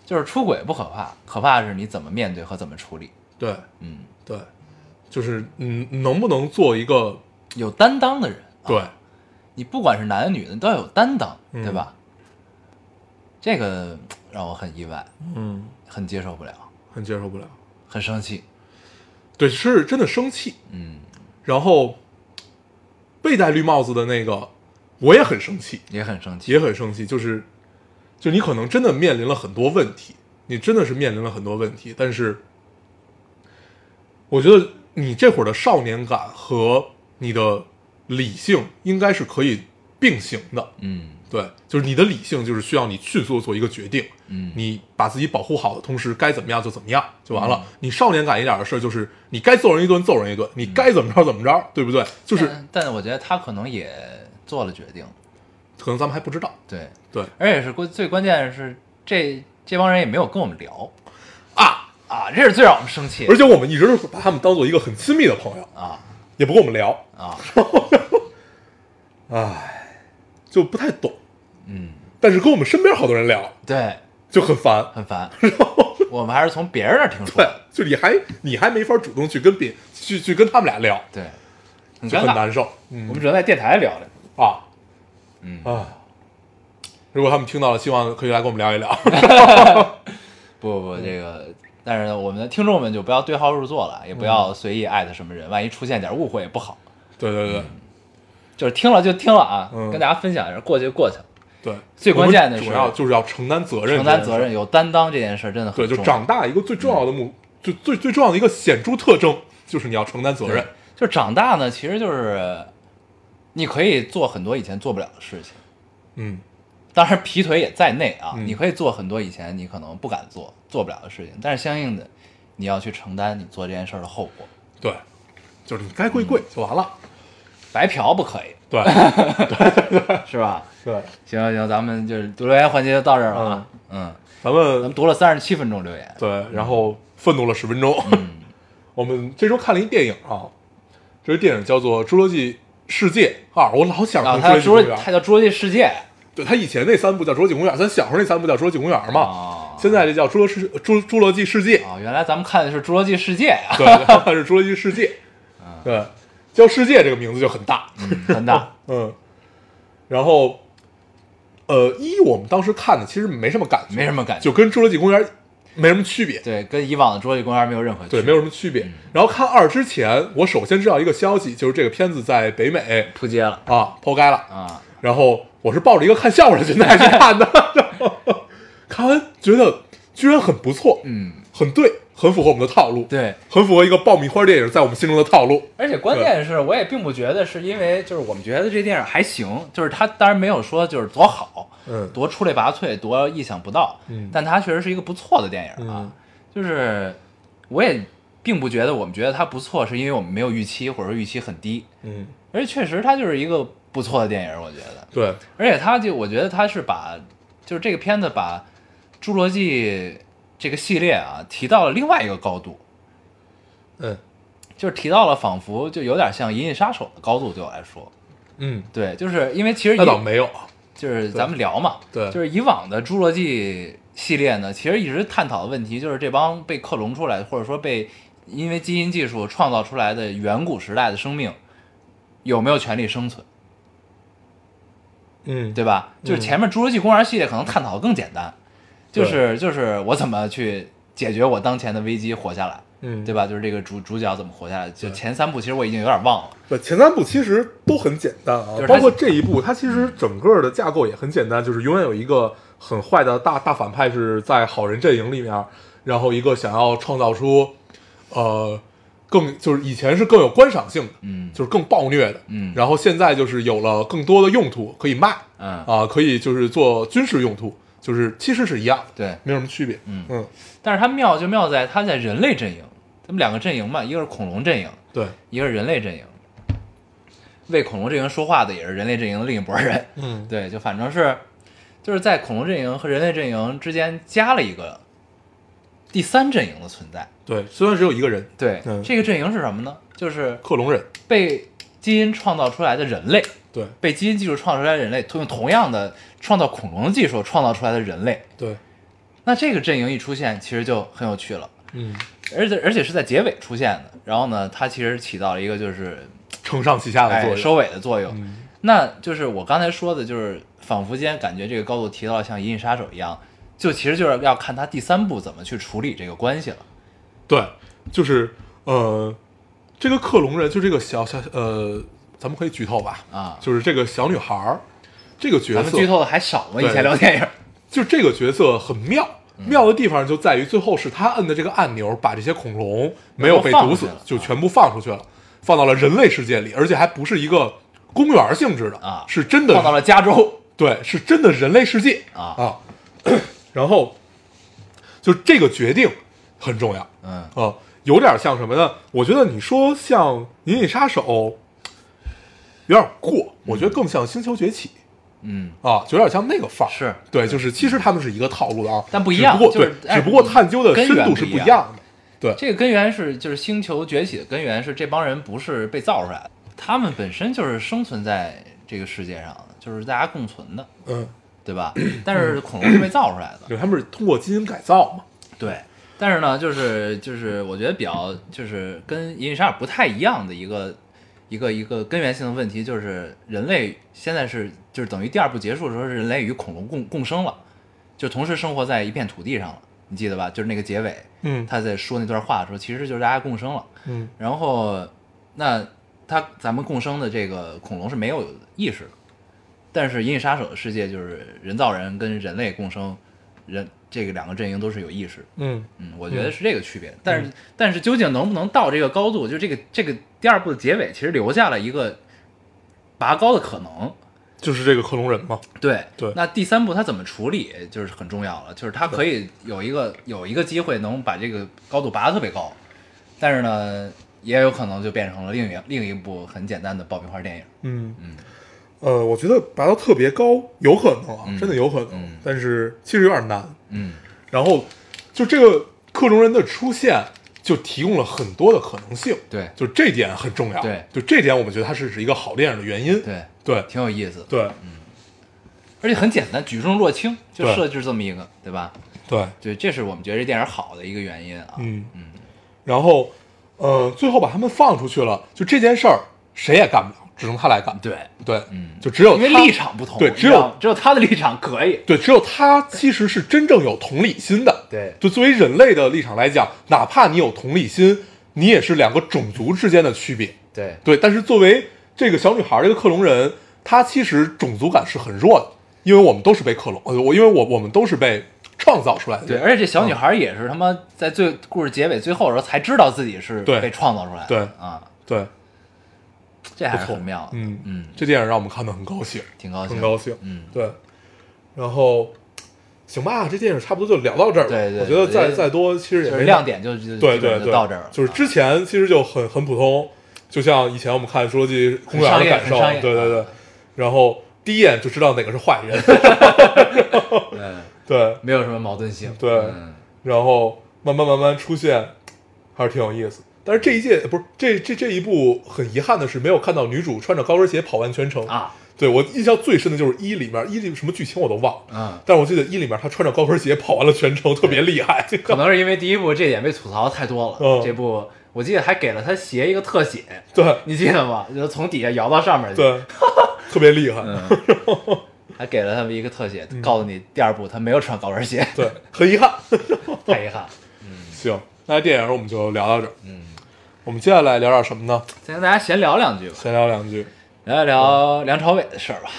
就是出轨不可怕，可怕的是你怎么面对和怎么处理。对。嗯，对，就是嗯，能不能做一个有担当的人，啊。对，你不管是男的女的都要有担当，嗯对吧？这个让我很意外，嗯，很接受不了，很接受不了，很生气。对，是真的生气，嗯，然后被戴绿帽子的那个，我也很生气，也很生气。也很生气，就是，就你可能真的面临了很多问题，你真的是面临了很多问题，但是，我觉得你这会儿的少年感和你的理性应该是可以并行的，嗯。对，就是你的理性就是需要你迅速做一个决定，嗯，你把自己保护好的同时，该怎么样就怎么样就完了。你少年感一点的事儿，就是你该揍人一顿揍人一顿，你该怎么着怎么着，对不对？就是但，但我觉得他可能也做了决定。可能咱们还不知道，对，对。而且是关最关键的是，这这帮人也没有跟我们聊。啊。啊，这是最让我们生气而且我们一直是把他们当做一个很亲密的朋友，啊也不跟我们聊，啊，<laughs> 唉，就不太懂。嗯，但是跟我们身边好多人聊，对，就很烦。很烦。<laughs> 我们还是从别人那儿听说对的，，就你还你还没法主动去跟别去去跟他们俩聊，对，很就尴尬。很难受。我嗯们只能在电台聊聊。啊嗯啊，如果他们听到了，希望可以来跟我们聊一聊。<laughs> 不不不，这个，但是呢，我们的听众们就不要对号入座了，也不要随意艾特什么人，万一出现点误会也不好。对对对。就是听了就听了啊，嗯。跟大家分享一下，过去就过去了。对，最关键的是主要就是要承担责任，承担责任、。有担当这件事真的很对，就长大一个最重要的目，就最最重要的一个显著特征就是你要承担责任。对。就长大呢，其实就是你可以做很多以前做不了的事情，嗯，当然劈腿也在内啊。嗯你可以做很多以前你可能不敢做、做不了的事情，但是相应的你要去承担你做这件事儿的后果。对，就是你该跪跪就完了。白嫖不可以，对 <laughs> 是吧？对，行行，咱们就是读留言环节就到这儿了啊。嗯，咱们咱们们读了三十七分钟留言。对，然后愤怒了十分钟。嗯 <laughs> 我们这周看了一电影啊，这个电影叫做《侏罗纪世界二》，我老想啊，它叫侏罗，纪。它叫侏罗纪世界对，他以前那三部叫《侏罗纪公园》，咱小时候那三部叫《侏罗纪公园》嘛，哦现在这叫侏罗世侏侏罗纪世界。啊，原来咱们看的是侏罗纪世界啊，对，它是侏罗纪世界。<laughs> 对，叫世界这个名字就很大。很大。<laughs> 嗯，然后，呃，一我们当时看的其实没什么感觉，没什么感觉就跟侏罗纪公园没什么区别。对，跟以往的侏罗纪公园没有任何区对，别，没有什么区别。然后看二之前，我首先知道一个消息，就是这个片子在北美扑街了啊抛开了。啊。然后我是抱着一个看笑话的心态去看的，<laughs> 看完觉得居然很不错，嗯，很对，很符合我们的套路，，对，很符合一个爆米花电影在我们心中的套路。而且关键是我也并不觉得是因为就是我们觉得这电影还行，就是它当然没有说就是多好，嗯。多出类拔萃，多意想不到，嗯。但它确实是一个不错的电影啊。嗯。就是我也并不觉得我们觉得它不错，是因为我们没有预期或者说预期很低，嗯，而且确实它就是一个不错的电影，我觉得。对，而且他就我觉得他是把就是这个片子把侏罗纪这个系列啊提到了另外一个高度，嗯。就是提到了仿佛就有点像《银翼杀手》的高度，对我来说，嗯，对，就是因为其实那倒以没有。啊，就是咱们聊嘛，对。就是以往的侏罗纪系列呢，其实一直探讨的问题就是这帮被克隆出来，或者说被因为基因技术创造出来的远古时代的生命有没有权利生存？嗯，对吧？就是前面《侏罗纪公园》系列可能探讨的更简单，就是就是我怎么去解决我当前的危机，活下来，嗯，对吧？就是这个主主角怎么活下来。就前三部其实我已经有点忘了，对，前三部其实都很简单啊包括这一部，它其实整个的架构也很简单，就是永远有一个很坏的大大反派是在好人阵营里面，然后一个想要创造出，呃，更就是以前是更有观赏性的，嗯就是更暴虐的，嗯然后现在就是有了更多的用途可以卖，嗯啊，可以就是做军事用途，就是其实是一样，对。没有什么区别，嗯嗯，但是它妙就妙在它在人类阵营，他们两个阵营嘛，一个是恐龙阵营，对，一个是人类阵营。为恐龙阵营说话的也是人类阵营的另一拨人，嗯，对，就反正是就是在恐龙阵营和人类阵营之间加了一个第三阵营的存在。对，虽然只有一个人，对，嗯这个阵营是什么呢？就是克隆人，被基因创造出来的人类，对被基因技术创造出来的人类，用同样的创造恐龙的技术创造出来的人类。对，那这个阵营一出现，其实就很有趣了，嗯，而且而且是在结尾出现的。然后呢，它其实起到了一个就是承上启下的作用，哎收尾的作用。嗯那就是我刚才说的，就是仿佛间感觉这个高度提到了像《银翼杀手》一样，就其实就是要看他第三部怎么去处理这个关系了。对，就是呃，这个克隆人，就这个小小呃，咱们可以剧透吧？啊就是这个小女孩儿，这个角色，咱们剧透的还少吗？以前聊电影，就这个角色很妙。嗯妙的地方就在于最后是他摁的这个按钮，把这些恐龙没有被毒死就全部放出去了，放到了人类世界里，而且还不是一个公园性质的啊是真的放到了加州对，是真的人类世界啊啊。然后就这个决定很重要，嗯。啊，有点像什么呢？我觉得你说像《银翼杀手》有点过，我觉得更像《星球崛起嗯，》啊，就有点像那个范儿。是。对，就是其实他们是一个套路的啊，但不一样只不过就是对，只不过探究的深度是不一样。不一样的。对，这个根源是就是星球崛起的根源是这帮人不是被造出来的，他们本身就是生存在这个世界上的，就是大家共存的，嗯，对吧？<clears throat> 但是恐龙是被造出来的，对，他们是通过基因改造嘛。对。但是呢，就是就是我觉得比较就是跟《银翼杀手》不太一样的一个一个一个根源性的问题，就是人类现在是就是等于第二部结束的时候，是人类与恐龙共共生了，就同时生活在一片土地上了，你记得吧？就是那个结尾，嗯他在说那段话的时候，其实就是大家共生了。嗯然后，那他咱们共生的这个恐龙是没有意识的，但是《银翼杀手》的世界就是人造人跟人类共生，人这个两个阵营都是有意识。嗯嗯，我觉得是这个区别。但是，但是究竟能不能到这个高度，就这个这个第二部的结尾，其实留下了一个拔高的可能。就是这个克隆人嘛。对对那第三步它怎么处理就是很重要了，就是它可以有一个有一个机会能把这个高度拔得特别高，但是呢，也有可能就变成了另一另一部很简单的爆米花电影。嗯嗯呃，我觉得拔到特别高有可能啊，嗯真的有可能，嗯。但是其实有点难。嗯，然后就这个克隆人的出现，就提供了很多的可能性。对。就这点很重要。对。就这点我们觉得它是是一个好电影的原因。对，对。挺有意思的，对。而且很简单，举重若轻，就对。设置这么一个，对吧？对，对，这是我们觉得这电影好的一个原因啊。嗯。嗯，然后呃，最后把他们放出去了，就这件事儿谁也干不了，只能他来干。对，对，嗯就只有他因为立场不同，对，只有只有他的立场可以。对，只有他其实是真正有同理心的。对就作为人类的立场来讲，哪怕你有同理心，你也是两个种族之间的区别。对对，但是作为这个小女孩，这个克隆人，她其实种族感是很弱的，因为我们都是被克隆，呃，我因为我我们都是被创造出来的。对，而且这小女孩也是他妈在最故事结尾最后的时候才知道自己是被创造出来的。对啊，对，这还不错。是很妙。嗯嗯，这电影让我们看的很高兴，挺高兴，很高兴。嗯，对，然后行吧，这电影差不多就聊到这儿了。对对我觉得再再多其实也没就是亮点就对对对，就到这儿了。就是之前其实就很很普通，就像以前我们看《侏罗纪公园》的感受，对对对。然后第一眼就知道哪个是坏人，<laughs> 嗯，对。没有什么矛盾性。对。嗯。然后慢慢慢慢出现，还是挺有意思。但是这一届不是这这这一部很遗憾的是没有看到女主穿着高跟鞋跑完全程。啊，对我印象最深的就是一里面一里什么剧情我都忘了，嗯，但是我记得一里面她穿着高跟鞋跑完了全程，特别厉害。可能是因为第一部这点被吐槽太多了，嗯这部我记得还给了她鞋一个特写，对你记得吗？就从底下摇到上面去。对，<laughs> 特别厉害。嗯，<laughs> 还给了他们一个特写，告诉你第二部他没有穿高跟鞋，对，很遗憾。<laughs> 太遗憾。嗯行，那电影我们就聊到这儿。嗯，我们接下来聊点什么呢？先跟大家闲聊两句吧，闲聊两句聊一聊梁朝伟的事儿吧。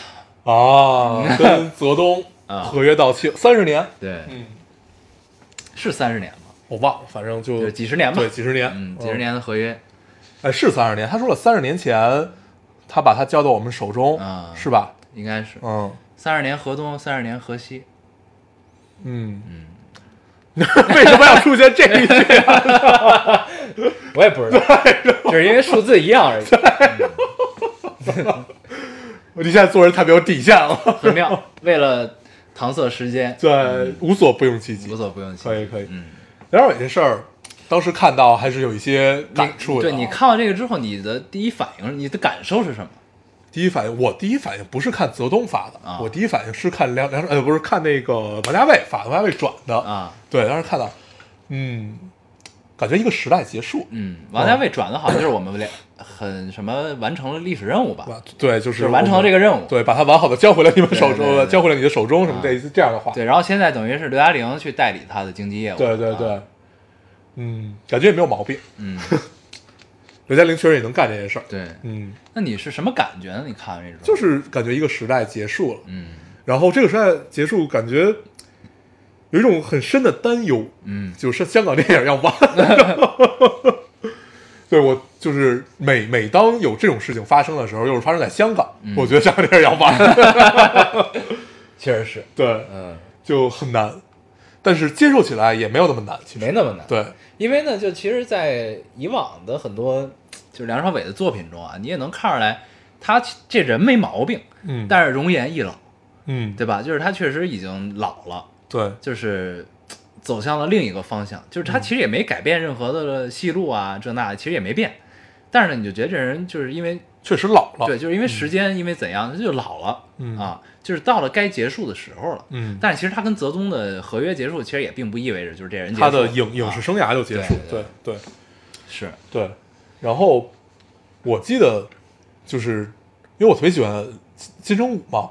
啊，<laughs> 跟泽东啊合约到期三十年，对，嗯，是三十年吗？我忘了，反正就就几十年吧对，几十年，嗯，几十。年的合约，哎，是三十年。他说了，三十年前他把它交到我们手中，啊是吧？应该是嗯三十年河东，三十年河西。嗯嗯。<laughs> 为什么要出现这一句啊？我也不知道，就是因为数字一样而已，<laughs> 你现在做人太没有底线了。很妙。为了搪塞时间，对，无所不用其极无。所不用其极。可以可以。嗯，梁朝伟这事儿，当时看到还是有一些你感触的。对你看完这个之后，你的第一反应，你的感受是什么？第一反应，我第一反应不是看泽东发的，啊我第一反应是看梁梁呃不是看那个王家卫发的，王家卫转的。啊，对，当时看到，嗯，感觉一个时代结束。嗯，王家卫转的好像就是我们俩很什么完成了历史任务吧？对，就是完成了这个任务。对，把它完好的交回了你们手中，交回了你的手中，什么这这样的话。对，然后现在等于是刘嘉玲去代理他的经纪业务。对对对啊，嗯，感觉也没有毛病。嗯，<laughs> 刘嘉玲确实也能干这件事儿。对。嗯，那你是什么感觉呢？你看完这种，就是感觉一个时代结束了，嗯然后这个时代结束，感觉有一种很深的担忧，嗯。就是香港电影要完。<laughs> 对我就是每每当有这种事情发生的时候，又是发生在香港，嗯。我觉得香港电影要完，<laughs> 确实是，<laughs> 对，嗯，就很难。但是接受起来也没有那么难，其实。没那么难。，对，因为呢，就其实，在以往的很多就是梁朝伟的作品中啊，你也能看出来，他这人没毛病，嗯，但是容颜易老，嗯，对吧？就是他确实已经老了，对，就是走向了另一个方向，就是他其实也没改变任何的戏路啊，这那的其实也没变。但是呢，你就觉得这人就是因为确实老了，对，，就是因为时间，因为怎样，他就老了，嗯啊，就是到了该结束的时候了。嗯，但是其实他跟泽东的合约结束，其实也并不意味着就是这人他的影影视啊生涯就结束，对对对是对。然后我记得就是因为我特别喜欢金城武嘛，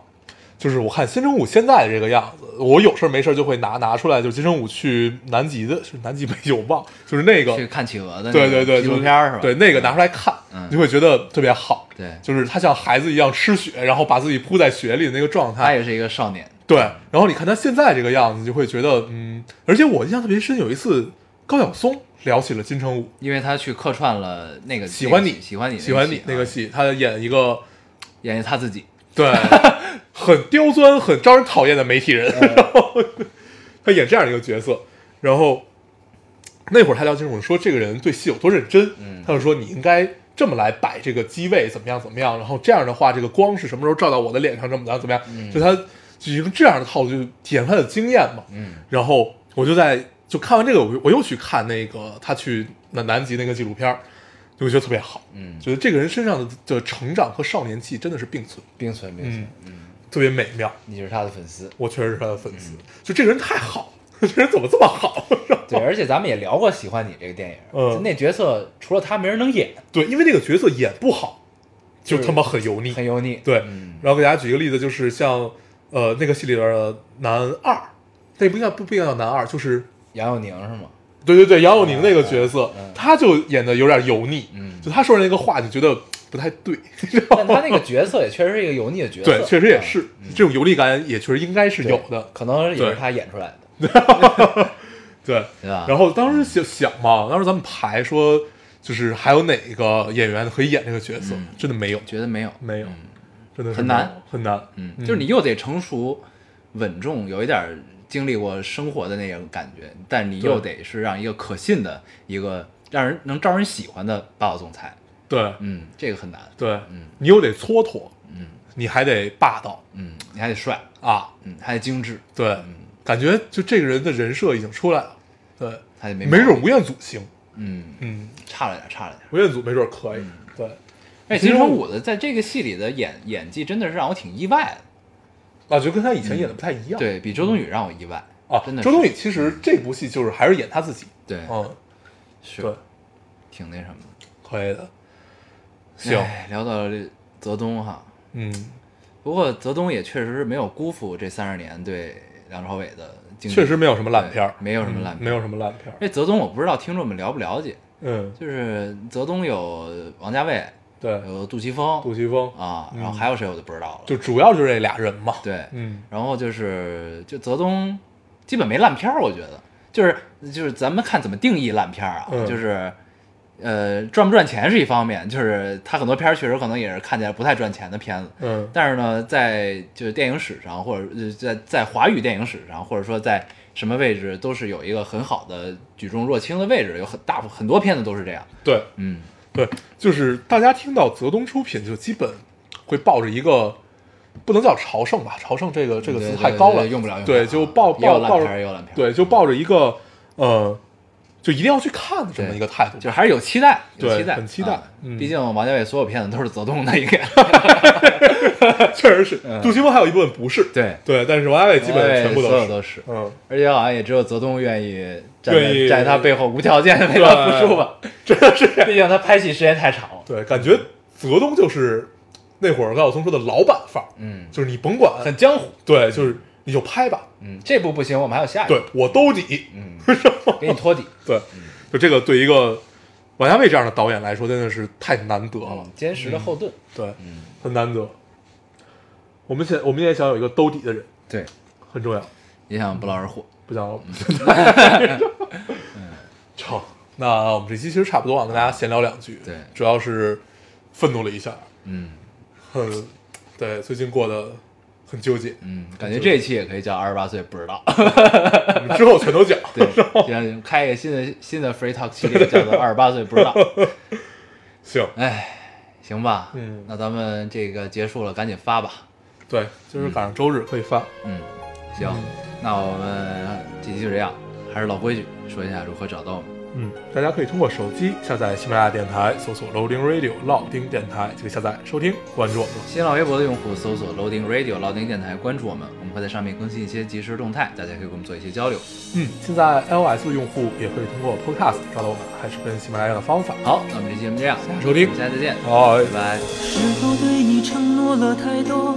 就是我看金城武现在这个样子，我有事儿没事儿就会拿拿出来，就是金城武去南极的，是南极没有忘，就是那个去看企鹅的那对对对，纪录片儿是吧？对，那个拿出来看，嗯你会觉得特别好。对，就是他像孩子一样吃雪，然后把自己铺在雪里的那个状态。他也是一个少年，对，然后你看他现在这个样子，你就会觉得，嗯，而且我印象特别深，有一次高晓松聊起了金城武，因为他去客串了那个喜欢你喜欢你喜欢你那个戏，他演一个啊演绎他自己，<laughs> 对很刁钻、很招人讨厌的媒体人，嗯。然 <laughs> 后他演这样一个角色，然后那会儿他聊金城武说这个人对戏有多认真，嗯他就说你应该这么来摆这个机位，怎么样怎么样，然后这样的话，这个光是什么时候照到我的脸上，怎么样怎么样，就他就用这样的套路就体现他的经验嘛，嗯。然后我就在就看完这个，我我又去看那个他去南南极那个纪录片儿，就觉得特别好，嗯，觉得这个人身上的的成长和少年气真的是并存，并存并存嗯，嗯，特别美妙。你是他的粉丝，我确实是他的粉丝，嗯。就这个人太好了，<laughs> 这人怎么这么好？<laughs> 对，而且咱们也聊过《喜欢你》这个电影，嗯。那角色除了他没人能演，对，因为那个角色演不好，就就是他妈很油腻。很油腻，对，嗯。然后给大家举一个例子，就是像呃那个戏里边的男二，那不应该不不应该叫男二，就是杨佑宁是吗？对对对杨佑宁那个角色，他就演的有点油腻，嗯。就他说的那个话就觉得不太对，<laughs> 但他那个角色也确实是一个油腻的角色，对，确实也是、嗯这种油腻感也确实应该是有的，可能也是他演出来的，对。<laughs> 对？然后当时想想嘛，当时咱们排说，就是还有哪个演员可以演这个角色，嗯。真的没有，觉得没有，没有，真的很难。很难。嗯，就是你又得成熟、稳重，有一点儿经历过生活的那种感觉，但你又得是让一个可信的一个让人能招人喜欢的霸道总裁。对。嗯，这个很难。对，嗯。你又得蹉跎，嗯。你还得霸道。嗯，你还得帅，啊，嗯，还得精致，对，嗯，感觉就这个人的人设已经出来了，对，还得没没准吴彦祖行，嗯，嗯，差了点，差了点。吴彦祖没准可以，嗯。对，哎，金城武的在这个戏里的演演技真的是让我挺意外的，啊，就跟他以前演的不太一样，对比周冬雨让我意外啊真的，周冬雨其实这部戏就是还是演他自己，对，嗯，是对，挺那什么的。可以的，行，哎聊到这泽东哈，嗯，不过泽东也确实是没有辜负这三十年对梁朝伟的经，确实没有什么烂片儿，没有什么烂片儿嗯没有什么烂片儿。这泽东我不知道听众们了不了解，嗯，就是泽东有王家卫，对，有杜琪峰。杜琪峰。啊，嗯。然后还有谁我就不知道了。就主要就是这俩人嘛。对，嗯，然后就是就泽东基本没烂片儿，我觉得。就是就是咱们看怎么定义烂片儿啊，嗯。就是呃赚不赚钱是一方面，就是他很多片儿确实可能也是看起来不太赚钱的片子，嗯。但是呢，在就是电影史上，或者呃在在华语电影史上，或者说在什么位置，都是有一个很好的举重若轻的位置，有很大部很多片子都是这样，对。嗯，对，就是大家听到泽东出品，就基本会抱着一个不能叫朝圣吧，朝圣这个这个词太高了，对用不了对，就抱抱抱着对，就抱着一个呃，就一定要去看的这么一个态度，就还是有期待，有期待，很期待毕竟王家卫所有片子都是泽东的，应该 <laughs> 确实是。杜琪峰还有一部分不是，嗯对，对，但是王家卫基本上全部都是，嗯，而且好像也只有泽东愿意站愿意在站在他背后无条件的为他付出吧，<laughs> 真的是毕竟他拍戏时间太长了，对，感觉泽东就是那会儿高晓松说的老板范儿，嗯，就是你甭管，很江湖，对，就是你就拍吧，嗯，这部不行，我们还有下一。部，对我兜底，嗯，给你托底，<laughs> 对，就这个对一个王家卫这样的导演来说，真的是太难得了嗯，，坚实的后盾，对，嗯，很难得。我们想，我们也想有一个兜底的人，对，很重要，也想不劳而获，不想。<laughs> 成，那我们这期其实差不多啊，跟大家闲聊两句。对。主要是愤怒了一下，嗯。很对，最近过得很纠结，嗯，感觉这一期也可以叫二十八岁不知道，我 <laughs> 们之后全都讲。<laughs> 对，行，开一个新的新的 free talk 系列，叫做二十八岁不知道，行，哎，行吧，嗯。那咱们这个结束了，赶紧发吧，对，就是赶上周日可以发。嗯，行，那我们这期就这样，还是老规矩，说一下如何找到我们。嗯，大家可以通过手机下载喜马拉雅电台，搜索 Loading Radio 老丁电台，就可以下载收听，关注我们。新浪微博的用户搜索 Loading Radio 老丁电台，关注我们，我们会在上面更新一些即时动态，大家可以跟我们做一些交流。嗯，现在 iOS 的用户也可以通过 Podcast 找到我们，还是跟喜马拉雅的方法。好，那我们这期节目这样，谢谢收听下期再见，好拜拜。是否对你承诺了太多，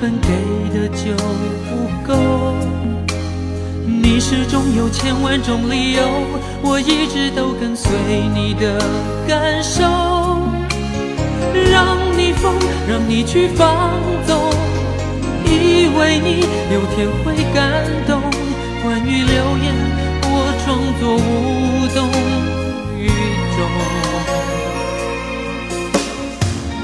本给的就不够？你始终有千万种理由，我一直都跟随你的感受，让你疯，让你去放纵，以为你有天会感动。关于流言，我装作无动于衷